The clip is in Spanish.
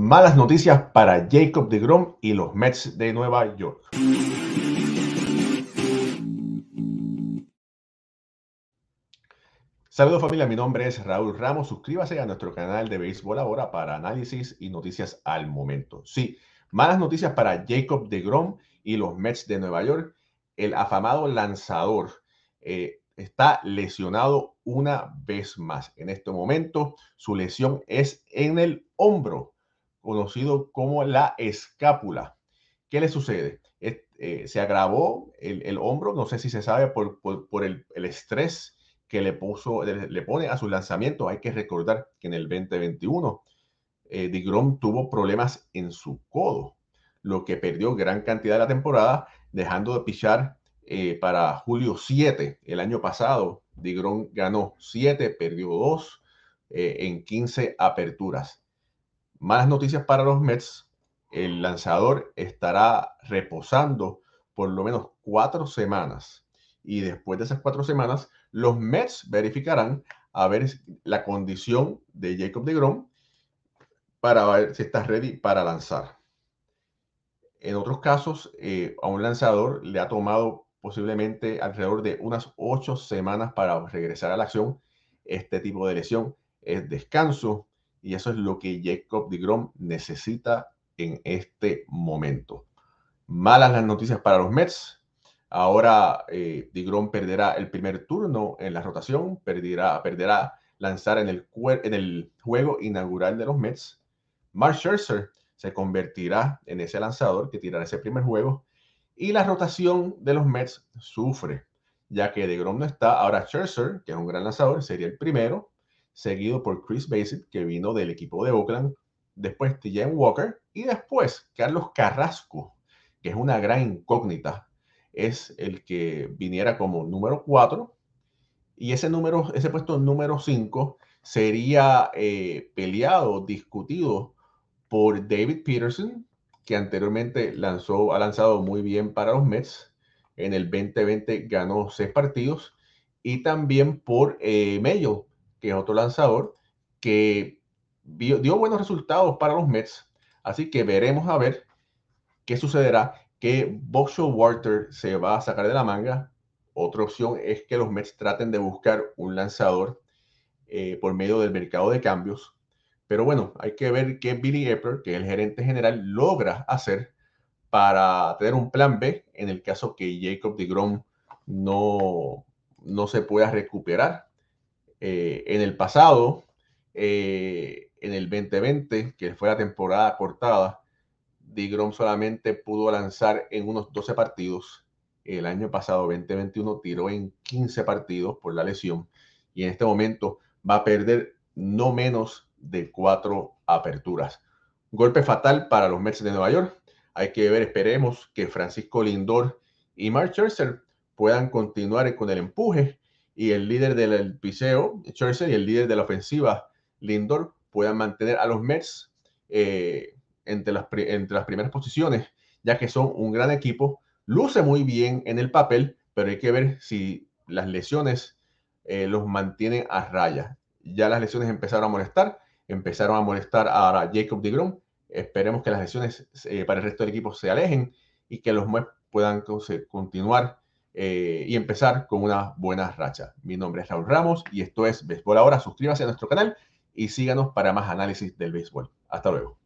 Malas noticias para Jacob de Grom y los Mets de Nueva York. Saludos familia, mi nombre es Raúl Ramos. Suscríbase a nuestro canal de Béisbol Ahora para análisis y noticias al momento. Sí, malas noticias para Jacob de Grom y los Mets de Nueva York. El afamado lanzador eh, está lesionado una vez más. En este momento, su lesión es en el hombro conocido como la escápula. ¿Qué le sucede? Eh, se agravó el, hombro, no sé si se sabe por, por, el, estrés que le, puso, le, pone a su lanzamiento. Hay que recordar que en el 2021 eh, tuvo problemas en su codo, lo que perdió gran cantidad de la temporada, dejando de pichar eh, para julio 7. El año pasado, Digrom ganó 7, perdió 2 eh, en 15 aperturas. Malas noticias para los Mets. El lanzador estará reposando por lo menos cuatro semanas. Y después de esas cuatro semanas, los Mets verificarán a ver la condición de Jacob de Grom para ver si está ready para lanzar. En otros casos, eh, a un lanzador le ha tomado posiblemente alrededor de unas ocho semanas para regresar a la acción. Este tipo de lesión es descanso y eso es lo que Jacob Grom necesita en este momento. Malas las noticias para los Mets. Ahora eh, DeGrom perderá el primer turno en la rotación, perderá, perderá lanzar en el, en el juego inaugural de los Mets. Mark Scherzer se convertirá en ese lanzador que tirará ese primer juego. Y la rotación de los Mets sufre, ya que DeGrom no está. Ahora Scherzer, que es un gran lanzador, sería el primero seguido por Chris Bassett, que vino del equipo de Oakland, después TJ Walker y después Carlos Carrasco, que es una gran incógnita, es el que viniera como número 4 y ese número, ese puesto número 5 sería eh, peleado, discutido por David Peterson, que anteriormente lanzó, ha lanzado muy bien para los Mets. En el 2020 ganó seis partidos. Y también por eh, Mayo, que es otro lanzador, que dio buenos resultados para los Mets. Así que veremos a ver qué sucederá. Que Boxer Walter se va a sacar de la manga. Otra opción es que los Mets traten de buscar un lanzador eh, por medio del mercado de cambios. Pero bueno, hay que ver qué Billy Epler, que es el gerente general, logra hacer para tener un plan B en el caso que Jacob de Grom no, no se pueda recuperar eh, en el pasado, eh, en el 2020, que fue la temporada cortada, DeGrom solamente pudo lanzar en unos 12 partidos. El año pasado, 2021, tiró en 15 partidos por la lesión y en este momento va a perder no menos de cuatro aperturas. Golpe fatal para los Mets de Nueva York. Hay que ver, esperemos que Francisco Lindor y Mark Scherzer puedan continuar con el empuje y el líder del piseo, Scherzer, y el líder de la ofensiva, Lindor, puedan mantener a los Mets eh, entre, las, entre las primeras posiciones, ya que son un gran equipo. Luce muy bien en el papel, pero hay que ver si las lesiones eh, los mantienen a raya. Ya las lesiones empezaron a molestar, empezaron a molestar a Jacob DeGrom. Esperemos que las lesiones eh, para el resto del equipo se alejen y que los Mets puedan continuar eh, y empezar con una buena racha. Mi nombre es Raúl Ramos y esto es Béisbol Ahora. Suscríbase a nuestro canal y síganos para más análisis del béisbol. Hasta luego.